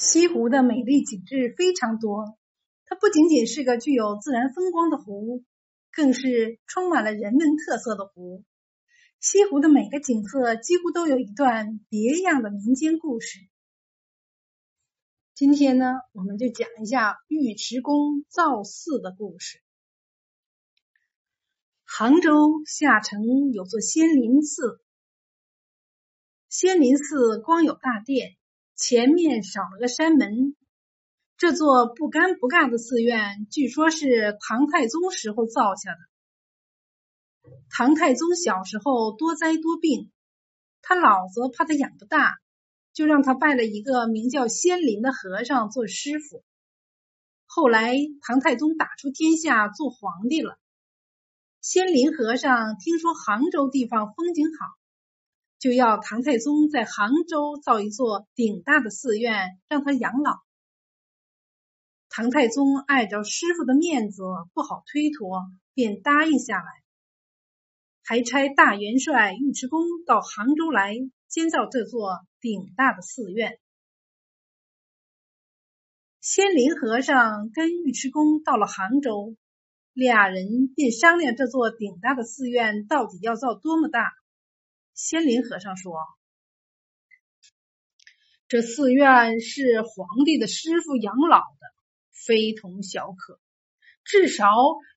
西湖的美丽景致非常多，它不仅仅是个具有自然风光的湖，更是充满了人文特色的湖。西湖的每个景色几乎都有一段别样的民间故事。今天呢，我们就讲一下尉迟恭造寺的故事。杭州下城有座仙林寺，仙林寺光有大殿。前面少了个山门。这座不干不尬的寺院，据说是唐太宗时候造下的。唐太宗小时候多灾多病，他老子怕他养不大，就让他拜了一个名叫仙林的和尚做师傅。后来唐太宗打出天下，做皇帝了。仙林和尚听说杭州地方风景好。就要唐太宗在杭州造一座顶大的寺院，让他养老。唐太宗碍着师傅的面子，不好推脱，便答应下来，还差大元帅尉迟恭到杭州来建造这座顶大的寺院。仙林和尚跟尉迟恭到了杭州，俩人便商量这座顶大的寺院到底要造多么大。仙林和尚说：“这寺院是皇帝的师傅养老的，非同小可，至少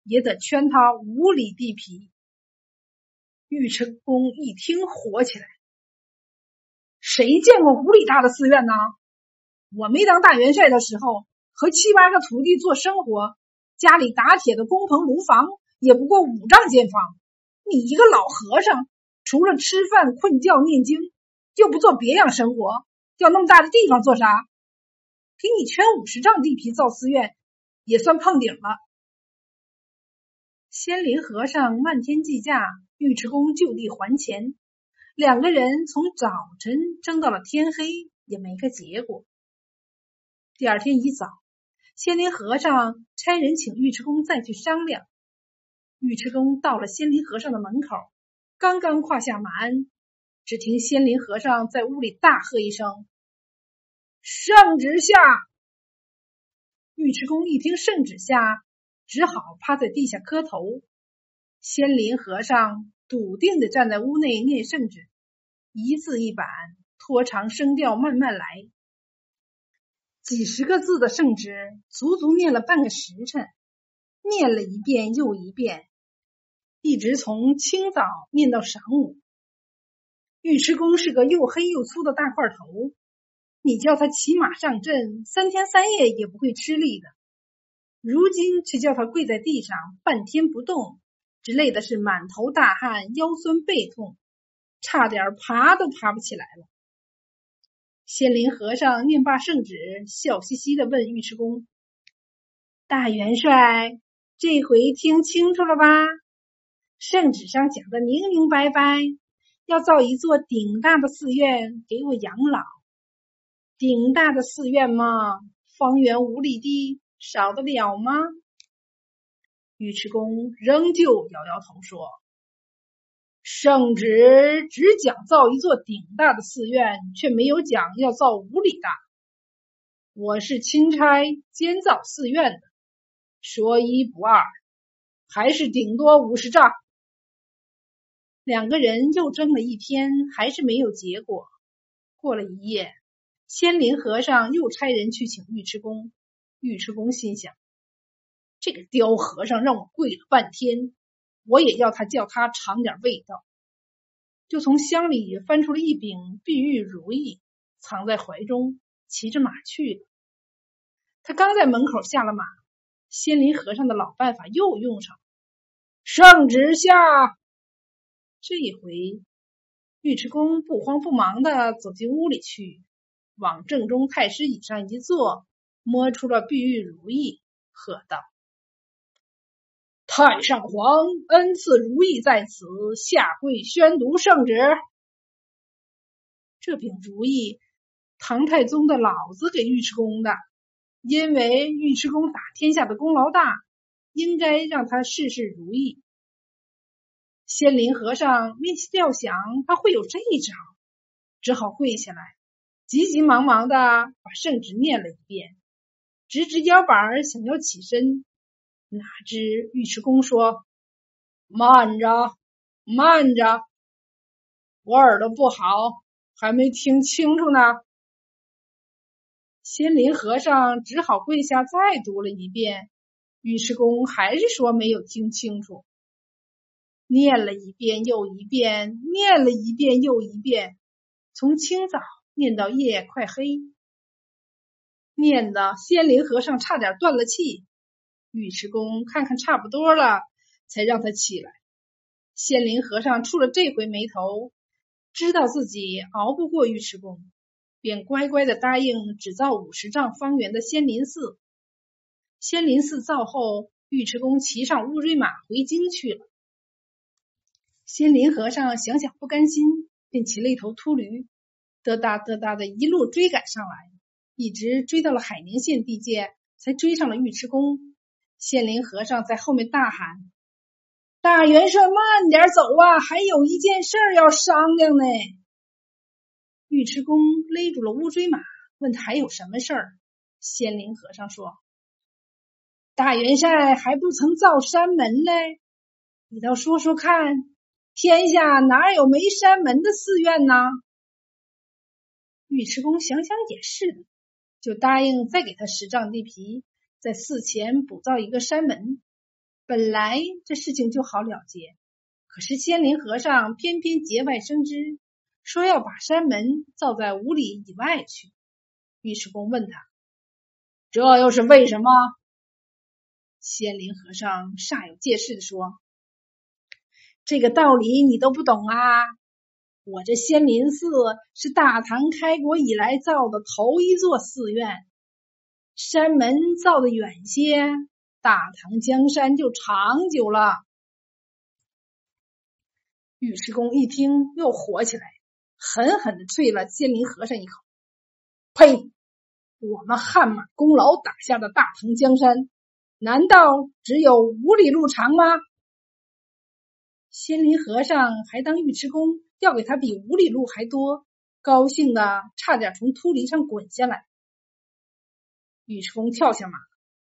也得圈他五里地皮。”尉迟恭一听，火起来：“谁见过五里大的寺院呢？我没当大元帅的时候，和七八个徒弟做生活，家里打铁的工棚炉房也不过五丈见方。你一个老和尚！”除了吃饭、困觉、念经，又不做别样生活，要那么大的地方做啥？给你圈五十丈地皮造寺院，也算碰顶了。仙林和尚漫天计价，尉迟恭就地还钱，两个人从早晨争到了天黑，也没个结果。第二天一早，仙林和尚差人请尉迟恭再去商量。尉迟恭到了仙林和尚的门口。刚刚跨下马鞍，只听仙林和尚在屋里大喝一声：“圣旨下！”尉迟恭一听圣旨下，只好趴在地下磕头。仙林和尚笃定的站在屋内念圣旨，一字一板，拖长声调，慢慢来。几十个字的圣旨，足足念了半个时辰，念了一遍又一遍。一直从清早念到晌午。尉迟恭是个又黑又粗的大块头，你叫他骑马上阵，三天三夜也不会吃力的。如今却叫他跪在地上半天不动，只累的是满头大汗，腰酸背痛，差点爬都爬不起来了。仙林和尚念罢圣旨，笑嘻嘻的问尉迟恭：“大元帅，这回听清楚了吧？”圣旨上讲的明明白白，要造一座顶大的寺院给我养老。顶大的寺院嘛，方圆五里地，少得了吗？尉迟恭仍旧摇摇头说：“圣旨只讲造一座顶大的寺院，却没有讲要造五里大。我是钦差监造寺院的，说一不二，还是顶多五十丈。”两个人又争了一天，还是没有结果。过了一夜，仙林和尚又差人去请尉迟恭。尉迟恭心想：这个刁和尚让我跪了半天，我也要他叫他尝点味道。就从箱里翻出了一柄碧玉如意，藏在怀中，骑着马去了。他刚在门口下了马，仙林和尚的老办法又用上，圣旨下。这一回，尉迟恭不慌不忙的走进屋里去，往正中太师椅上一坐，摸出了碧玉如意，喝道：“太上皇恩赐如意在此，下跪宣读圣旨。这柄如意，唐太宗的老子给尉迟恭的，因为尉迟恭打天下的功劳大，应该让他事事如意。”仙林和尚没料想他会有这一招，只好跪下来，急急忙忙的把圣旨念了一遍，直直腰板想要起身，哪知尉迟恭说：“慢着，慢着，我耳朵不好，还没听清楚呢。”仙林和尚只好跪下再读了一遍，尉迟恭还是说没有听清楚。念了一遍又一遍，念了一遍又一遍，从清早念到夜快黑，念的仙林和尚差点断了气。尉迟恭看看差不多了，才让他起来。仙林和尚触了这回眉头，知道自己熬不过尉迟恭。便乖乖的答应只造五十丈方圆的仙林寺。仙林寺造后，尉迟恭骑上乌骓马回京去了。仙林和尚想想不甘心，便骑了一头秃驴，嘚哒嘚哒的一路追赶上来，一直追到了海宁县地界，才追上了尉迟恭。仙林和尚在后面大喊：“大元帅，慢点走啊，还有一件事要商量呢。”尉迟恭勒住了乌骓马，问他还有什么事儿。仙林和尚说：“大元帅还不曾造山门嘞，你倒说说看，天下哪有没山门的寺院呢？”尉迟恭想想也是，就答应再给他十丈地皮，在寺前补造一个山门。本来这事情就好了结，可是仙林和尚偏偏节外生枝。说要把山门造在五里以外去。尉迟恭问他：“这又是为什么？”仙林和尚煞有介事的说：“这个道理你都不懂啊！我这仙林寺是大唐开国以来造的头一座寺院，山门造的远些，大唐江山就长久了。”尉迟恭一听，又火起来。狠狠的啐了仙林和尚一口：“呸！我们汗马功劳打下的大唐江山，难道只有五里路长吗？”仙林和尚还当尉迟恭要给他比五里路还多，高兴的差点从秃驴上滚下来。尉迟恭跳下马，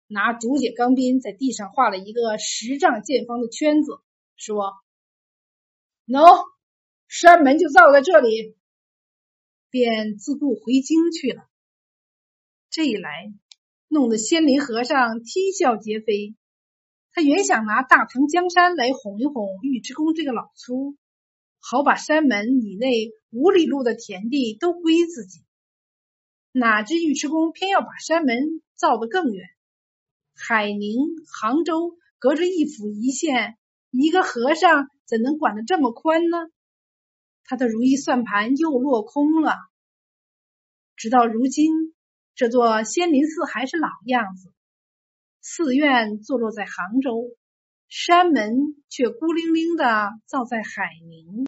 拿竹节钢鞭在地上画了一个十丈见方的圈子，说：“喏。”山门就造在这里，便自顾回京去了。这一来，弄得仙林和尚啼笑皆非。他原想拿大唐江山来哄一哄尉迟恭这个老粗，好把山门以内五里路的田地都归自己。哪知尉迟恭偏要把山门造得更远，海宁、杭州隔着一府一县，一个和尚怎能管得这么宽呢？他的如意算盘又落空了。直到如今，这座仙林寺还是老样子，寺院坐落在杭州，山门却孤零零的造在海宁。